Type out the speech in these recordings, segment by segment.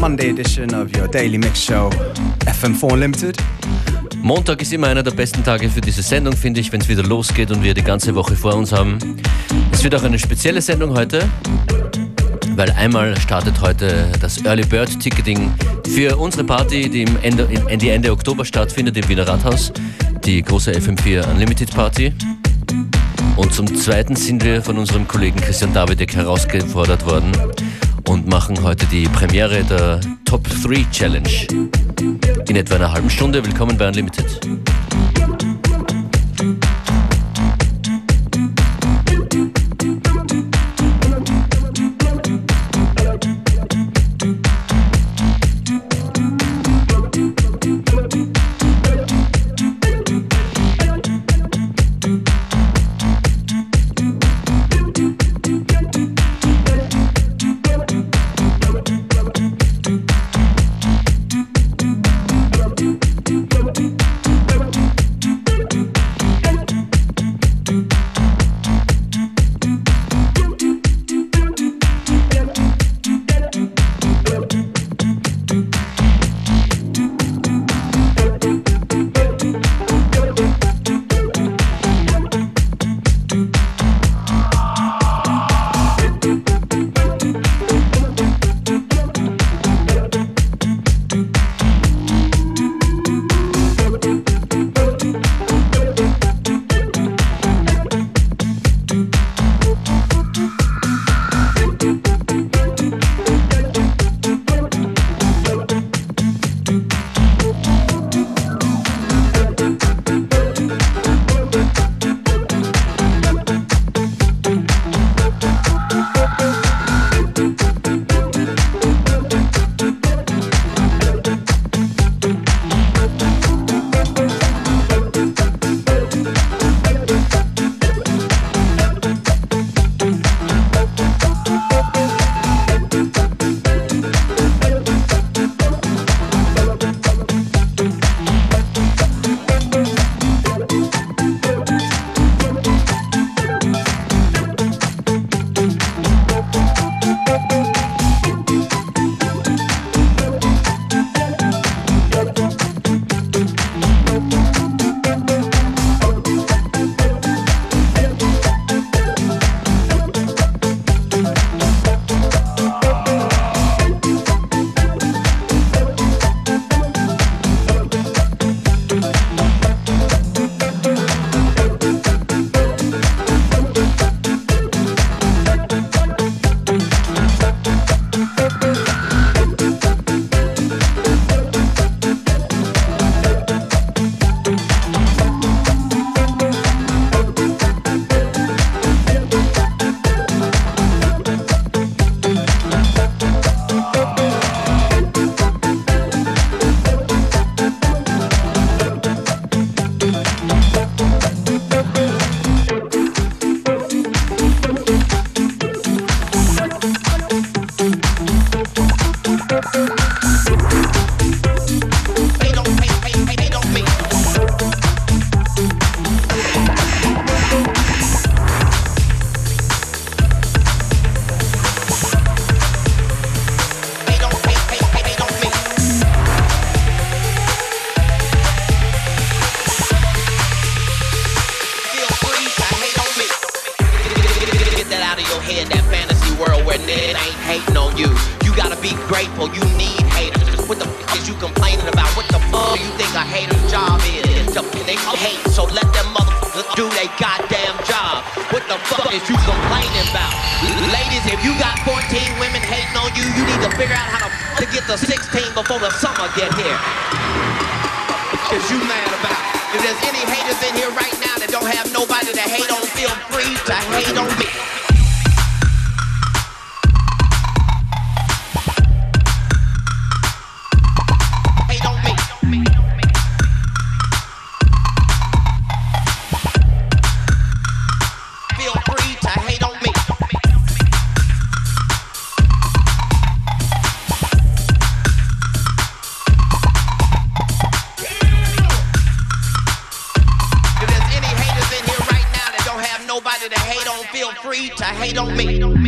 Monday edition of your daily mix show, FM4 Unlimited. Montag ist immer einer der besten Tage für diese Sendung, finde ich, wenn es wieder losgeht und wir die ganze Woche vor uns haben. Es wird auch eine spezielle Sendung heute, weil einmal startet heute das Early Bird Ticketing für unsere Party, die im Ende, Ende, Ende Oktober stattfindet im Wiener Rathaus, die große FM4 Unlimited Party. Und zum Zweiten sind wir von unserem Kollegen Christian Davidek herausgefordert worden und machen heute die Premiere der Top 3 Challenge. In etwa einer halben Stunde. Willkommen bei Unlimited. Free to hate on me.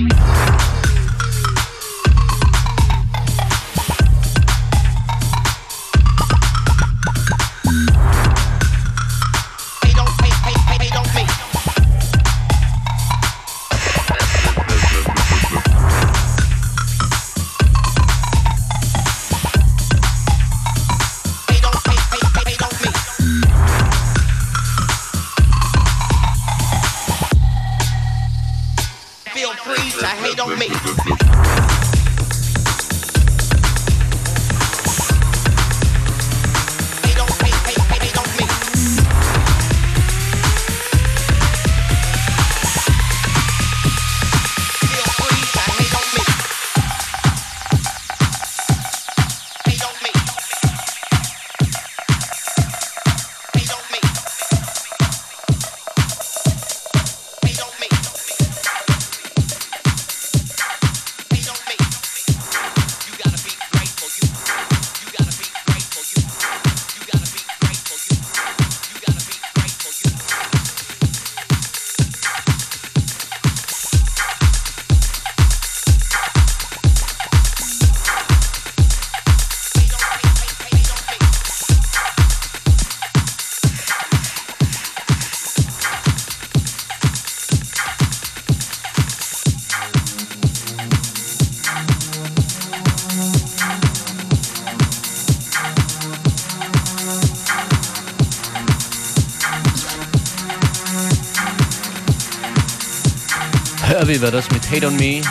Herbie war das mit Hate on Me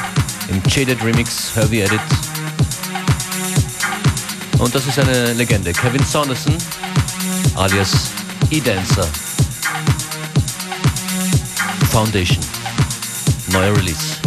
im Jaded Remix Herbie Edit. Und das ist eine Legende, Kevin Saunderson alias E-Dancer. Foundation. Neuer Release.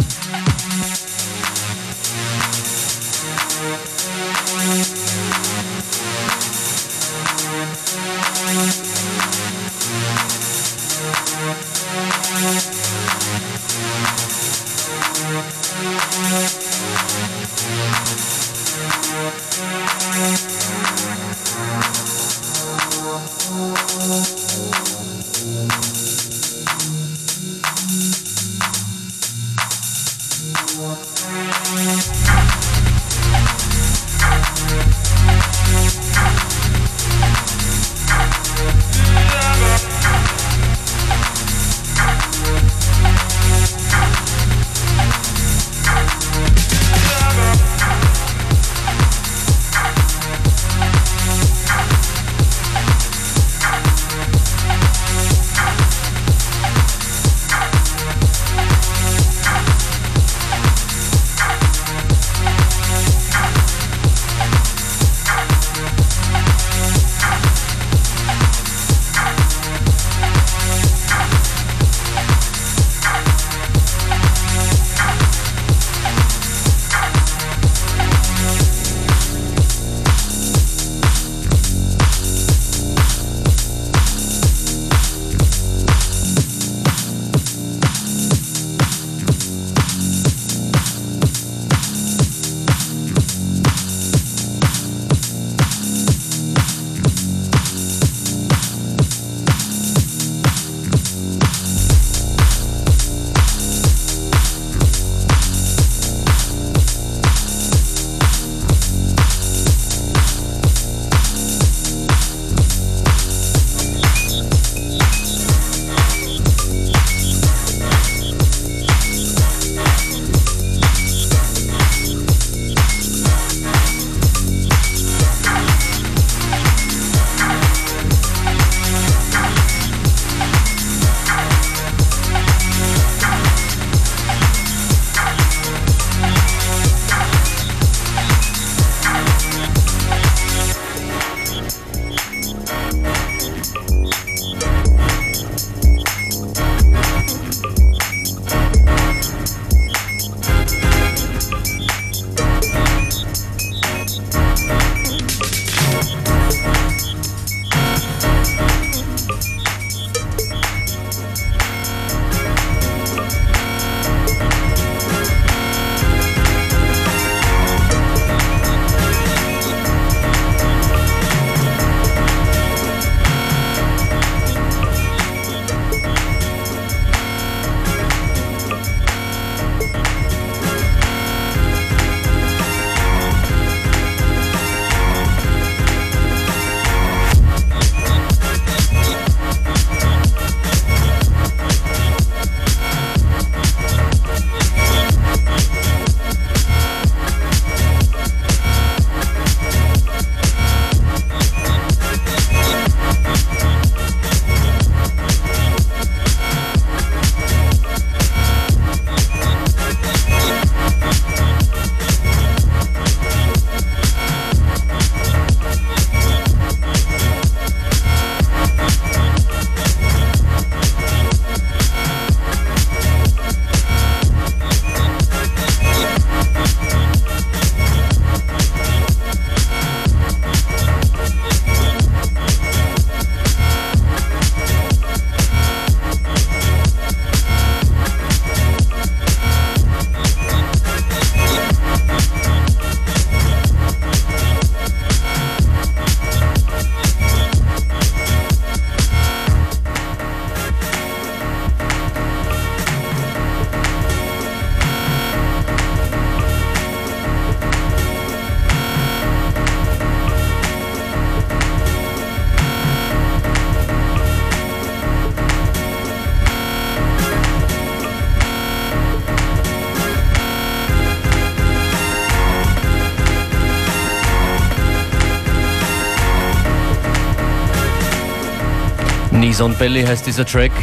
Knees on Belly heißt dieser Track.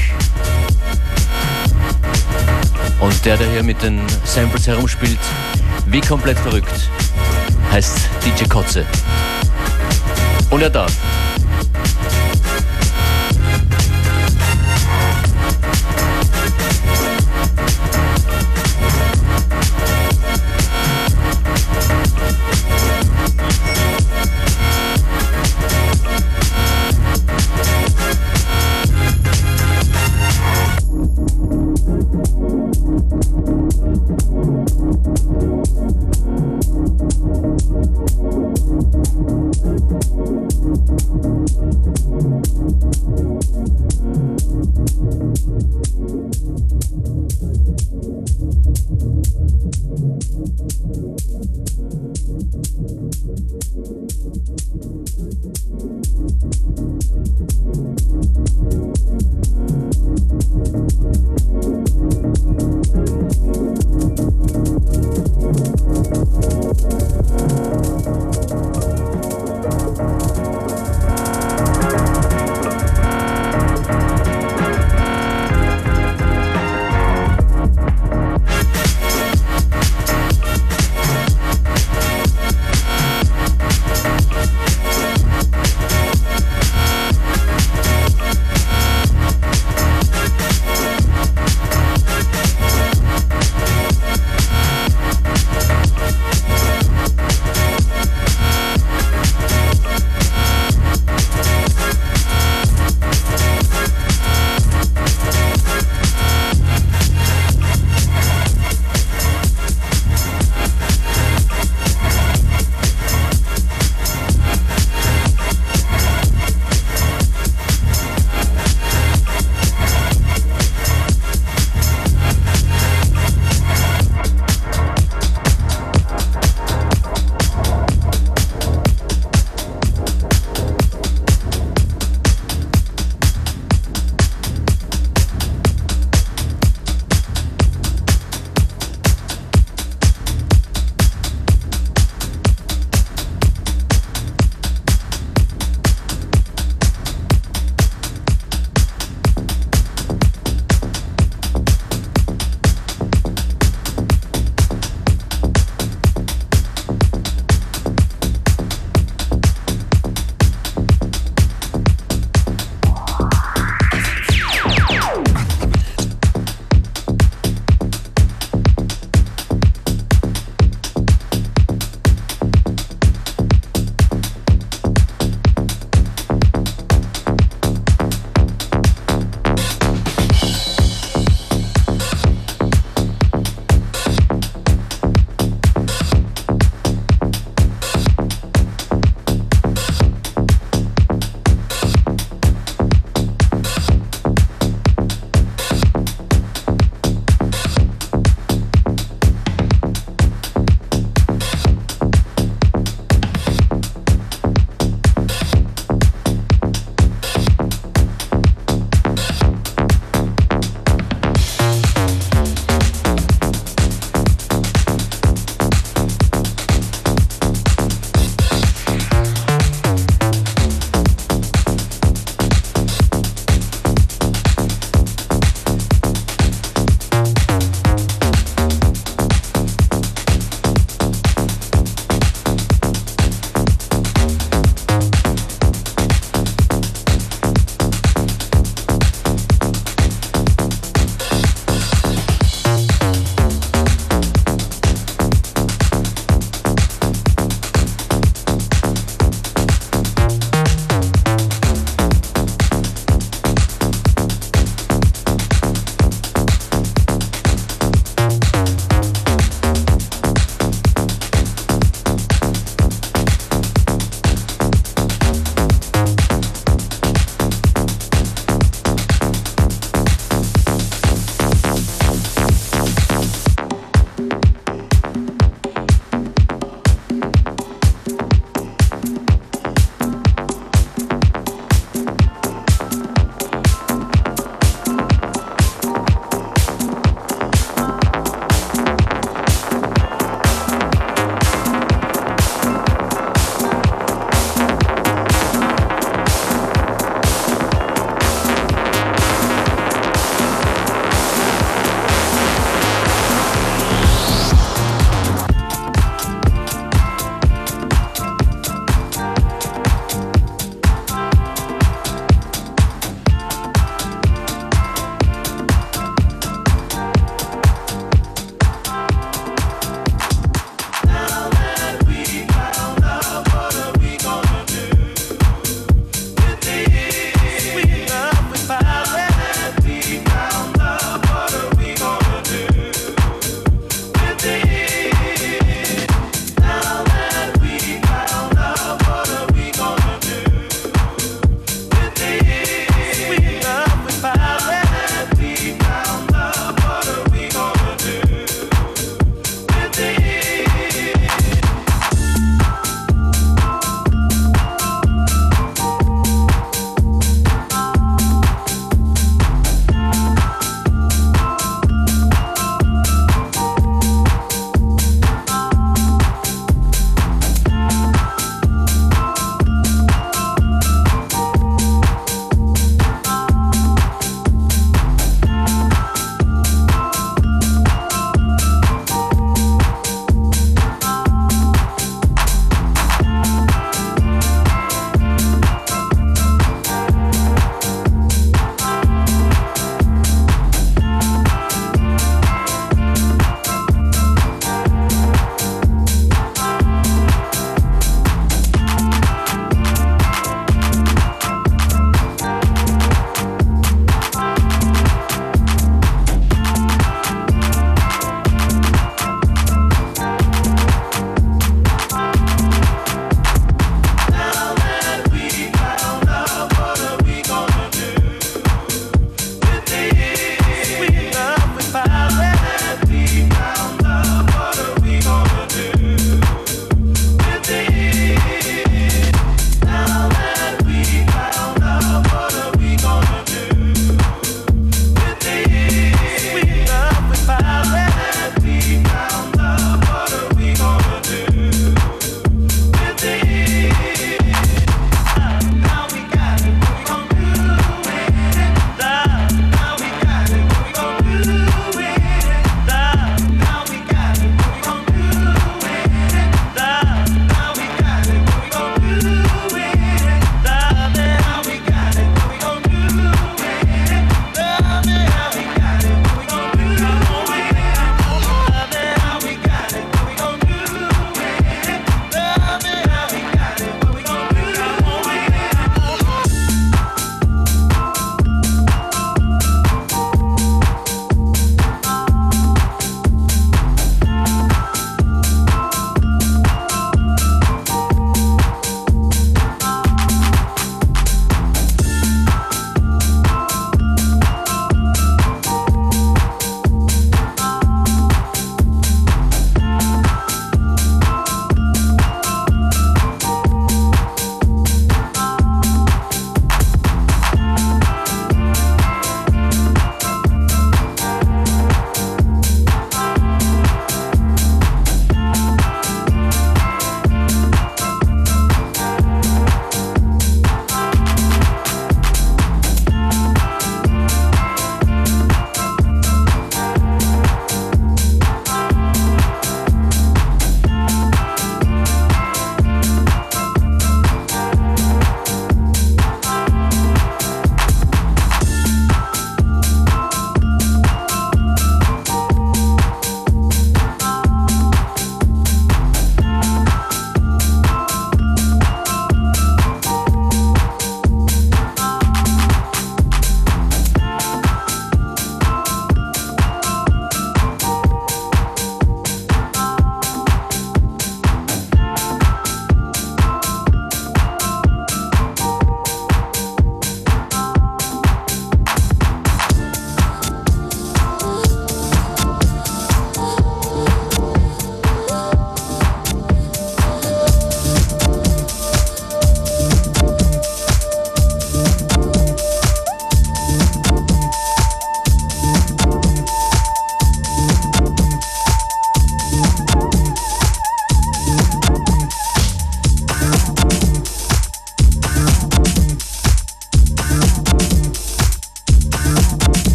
Und der, der hier mit den Samples herumspielt, wie komplett verrückt, heißt DJ Kotze. Und er darf.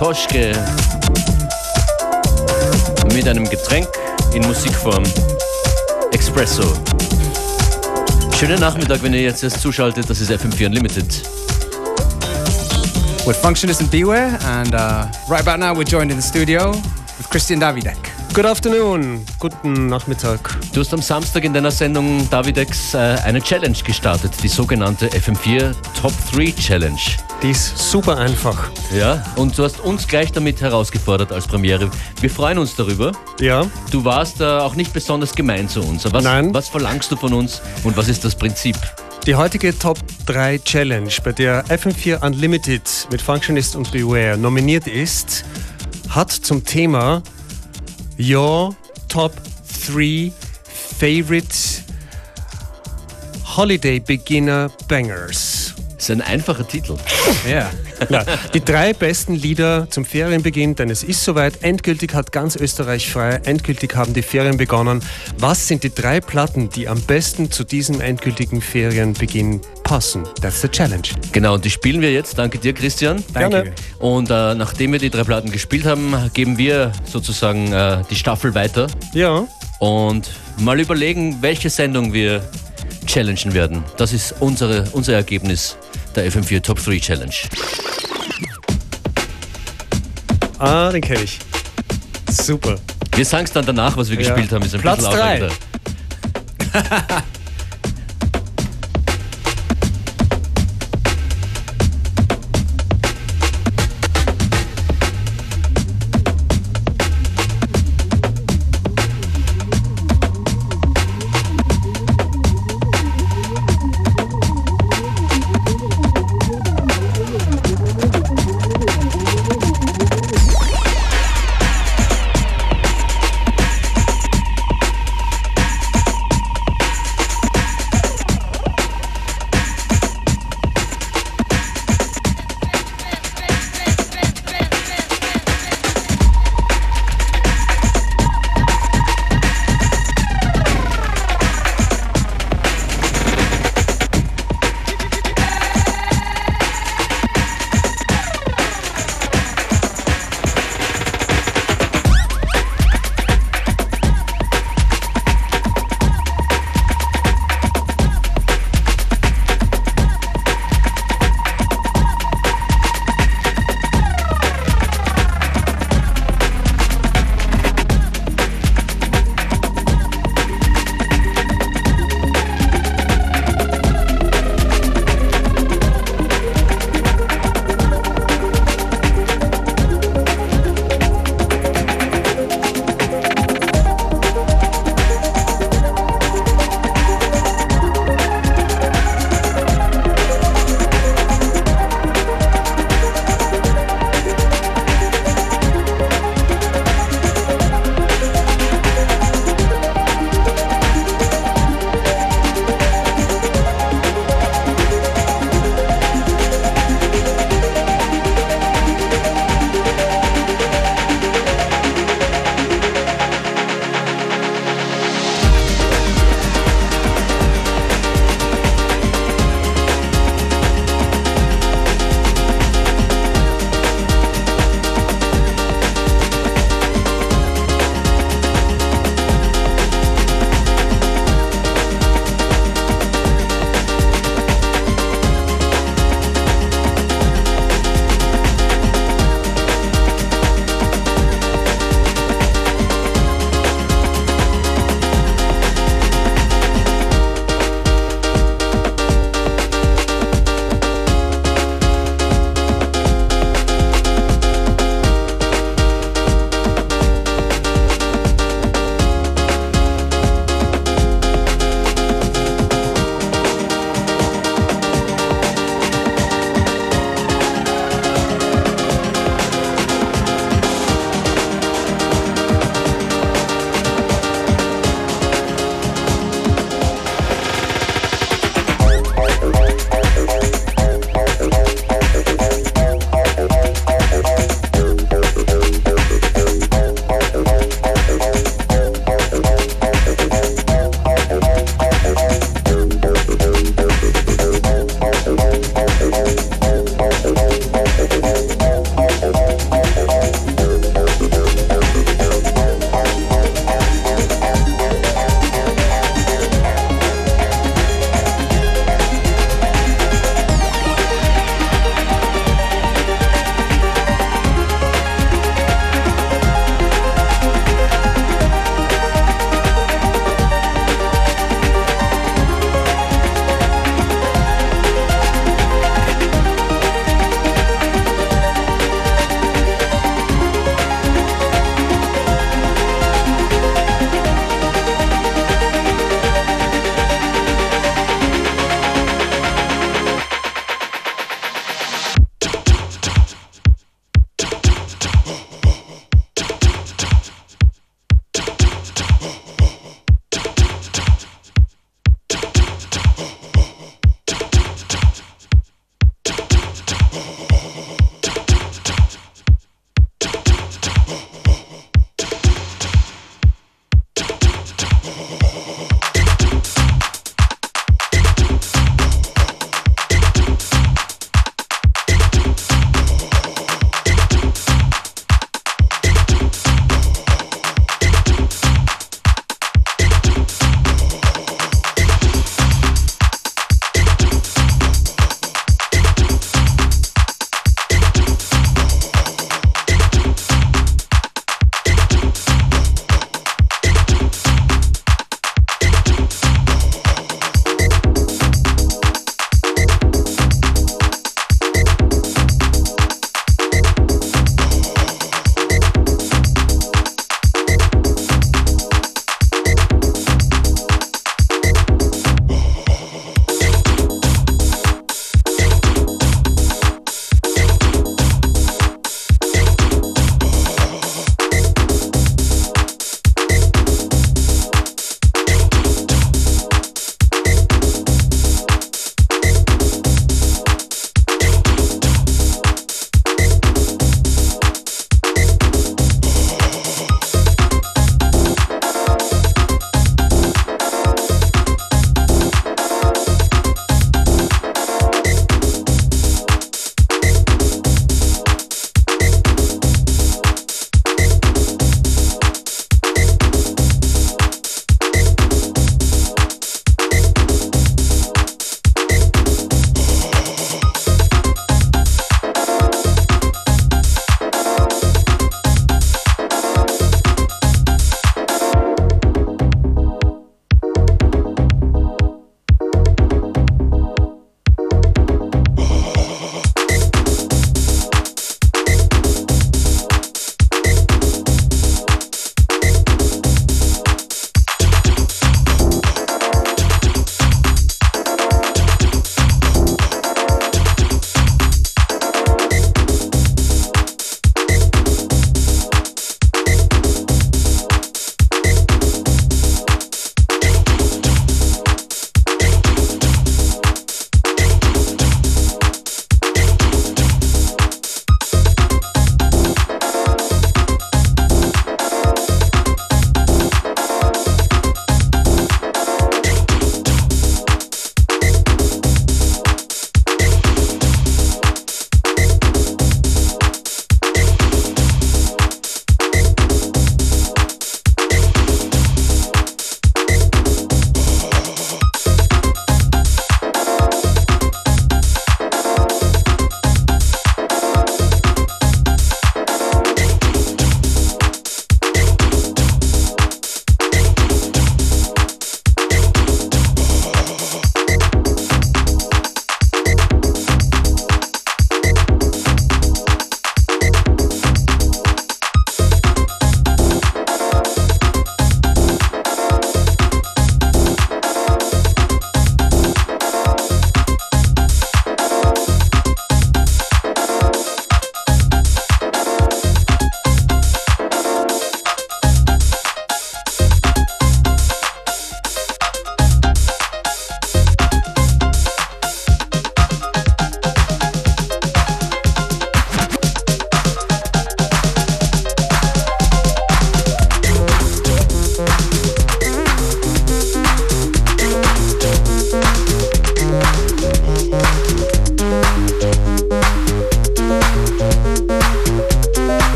Toschke mit einem Getränk in Musikform. Espresso. Schönen Nachmittag, wenn ihr jetzt erst zuschaltet. Das ist FM4 Unlimited. With Functionist and Beware, and uh, right about now we're joined in the studio with Christian Davidek. Good afternoon, guten Nachmittag. Du hast am Samstag in deiner Sendung Davidex äh, eine Challenge gestartet, die sogenannte FM4 Top 3 Challenge. Die ist super einfach. Ja, und du hast uns gleich damit herausgefordert als Premiere. Wir freuen uns darüber. Ja, Du warst äh, auch nicht besonders gemein zu uns. Was, Nein. was verlangst du von uns und was ist das Prinzip? die heutige Top 3 Challenge, bei der FM4 Unlimited mit Functionist und Beware nominiert ist, hat zum Thema Your Top 3 Favorite Holiday Beginner Bangers. Das ist ein einfacher Titel. Yeah. Ja, die drei besten Lieder zum Ferienbeginn, denn es ist soweit. Endgültig hat ganz Österreich frei. Endgültig haben die Ferien begonnen. Was sind die drei Platten, die am besten zu diesem endgültigen Ferienbeginn passen? That's the challenge. Genau, und die spielen wir jetzt. Danke dir, Christian. You. Und äh, nachdem wir die drei Platten gespielt haben, geben wir sozusagen äh, die Staffel weiter Ja, und mal überlegen, welche Sendung wir challengen werden. Das ist unsere, unser Ergebnis der FM4 Top 3 Challenge. Ah, den kenne ich. Super. Wir sagen es dann danach, was wir ja. gespielt haben. Ist ein Platz bisschen 3.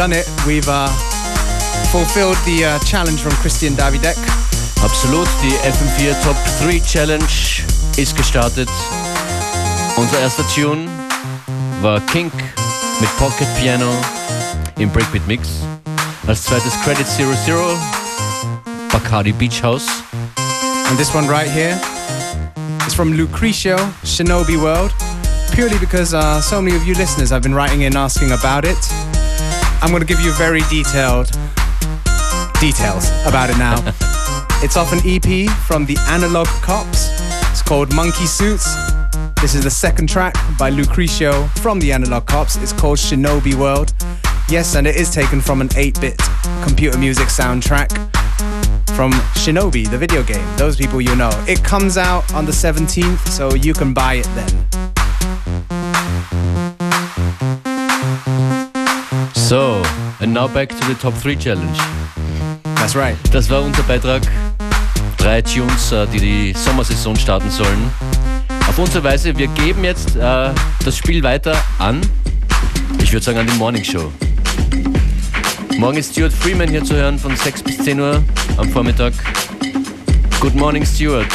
done it. We've uh, fulfilled the uh, challenge from Christian Davidek. Absolut, die FM4 Top 3 Challenge ist gestartet. Unser erster Tune war Kink mit Pocket Piano im Breakbeat Mix. Als zweites Credit 00, Bacardi Beach House. And this one right here is from Lucrecio, Shinobi World. Purely because uh, so many of you listeners have been writing in asking about it. I'm going to give you very detailed details about it now. it's off an EP from the Analog Cops. It's called Monkey Suits. This is the second track by Lucrecio from the Analog Cops. It's called Shinobi World. Yes, and it is taken from an 8 bit computer music soundtrack from Shinobi, the video game. Those people you know. It comes out on the 17th, so you can buy it then. So, and now back to the Top 3 Challenge. That's right. Das war unser Beitrag. Drei Tunes, äh, die die Sommersaison starten sollen. Auf unsere Weise, wir geben jetzt äh, das Spiel weiter an, ich würde sagen an die Morning Show. Morgen ist Stuart Freeman hier zu hören von 6 bis 10 Uhr am Vormittag. Good morning, Stuart.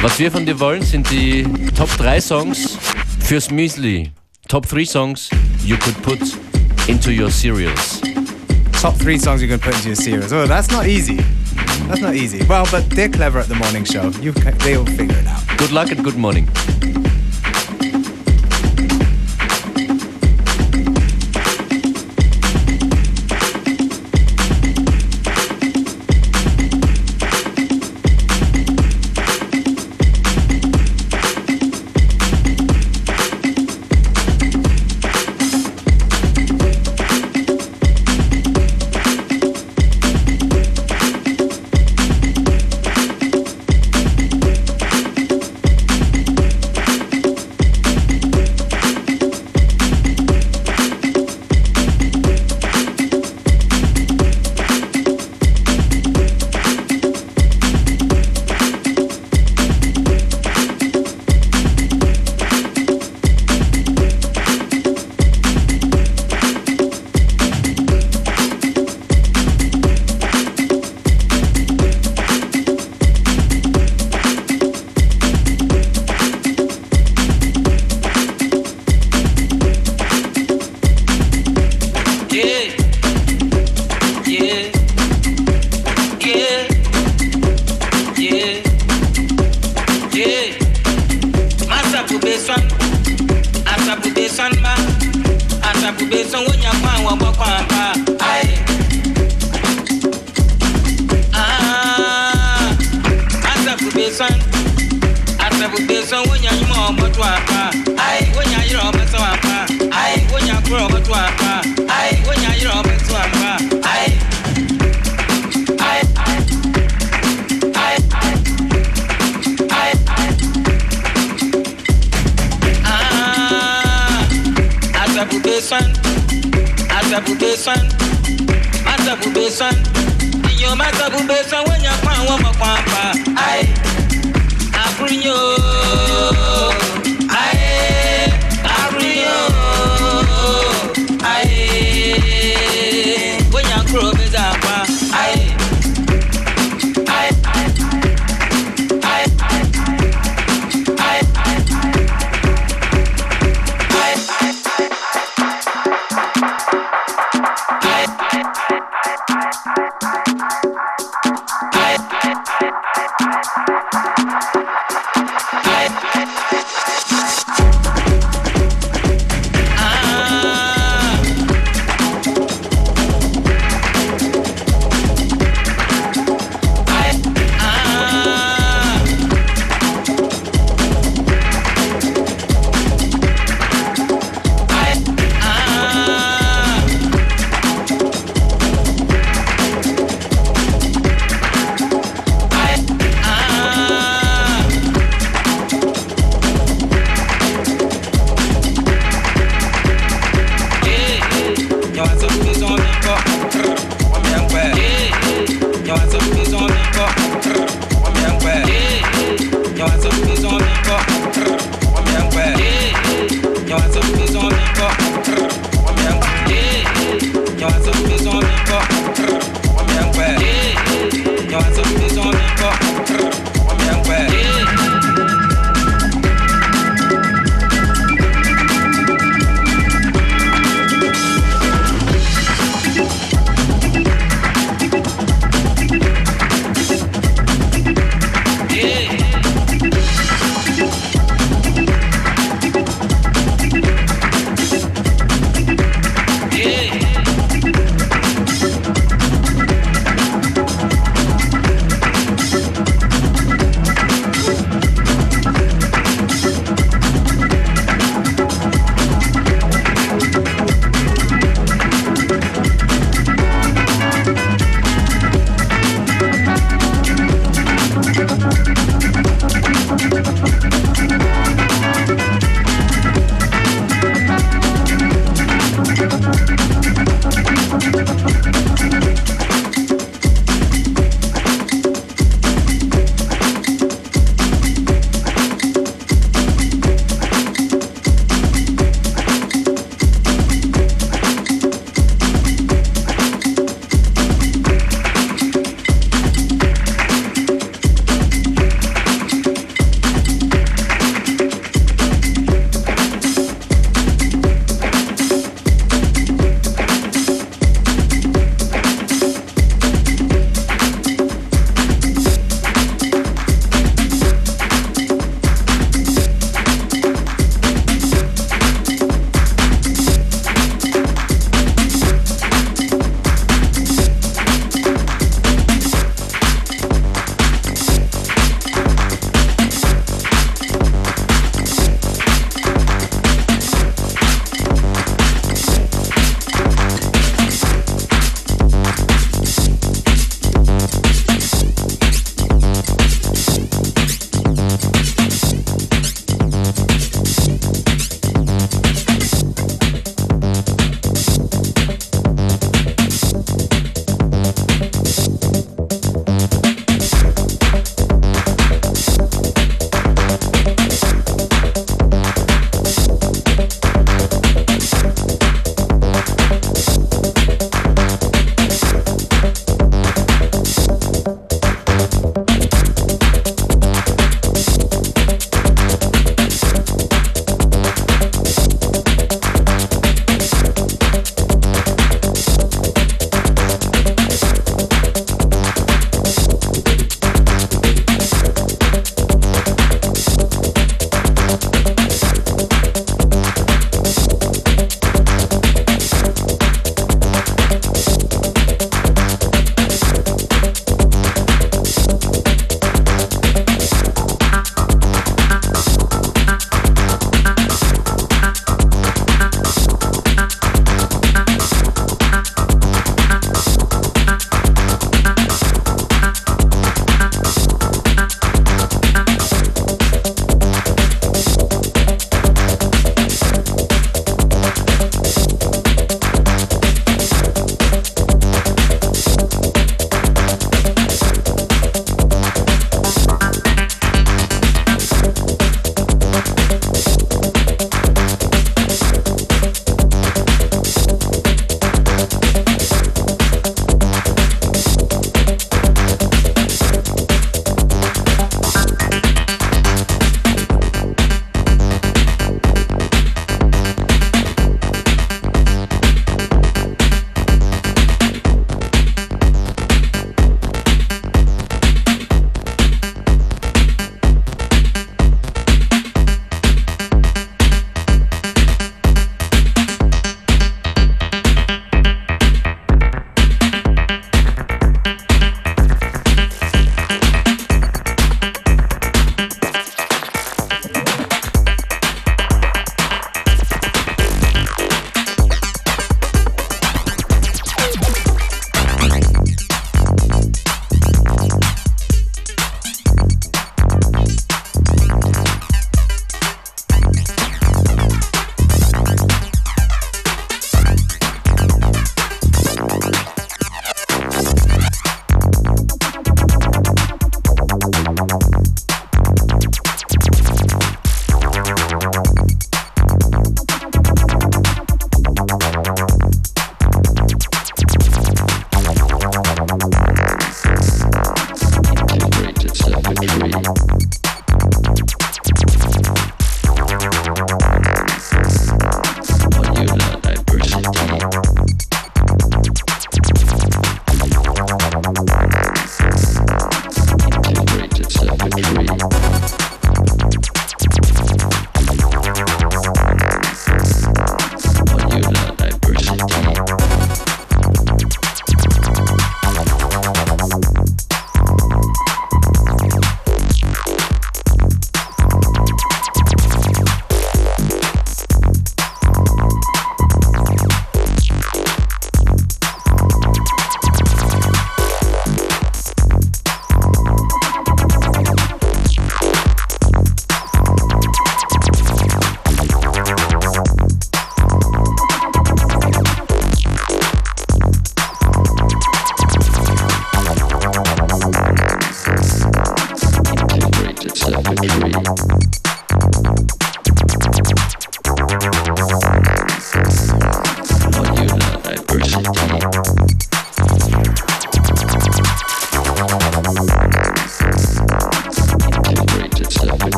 Was wir von dir wollen, sind die Top 3 Songs fürs Müsli. Top 3 Songs you could put into your cereals. Top three songs you can put into your series. Oh, that's not easy. That's not easy. Well, but they're clever at the morning show. You, they'll figure it out. Good luck and good morning.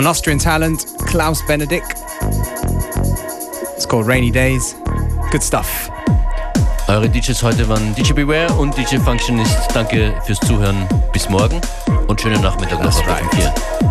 From an Austrian talent, Klaus Benedict. It's called Rainy Days. Good stuff. Eure DJs heute waren DJ Beware und DJ Functionist. Danke fürs Zuhören. Bis morgen und schönen Nachmittag noch auf right. FM4.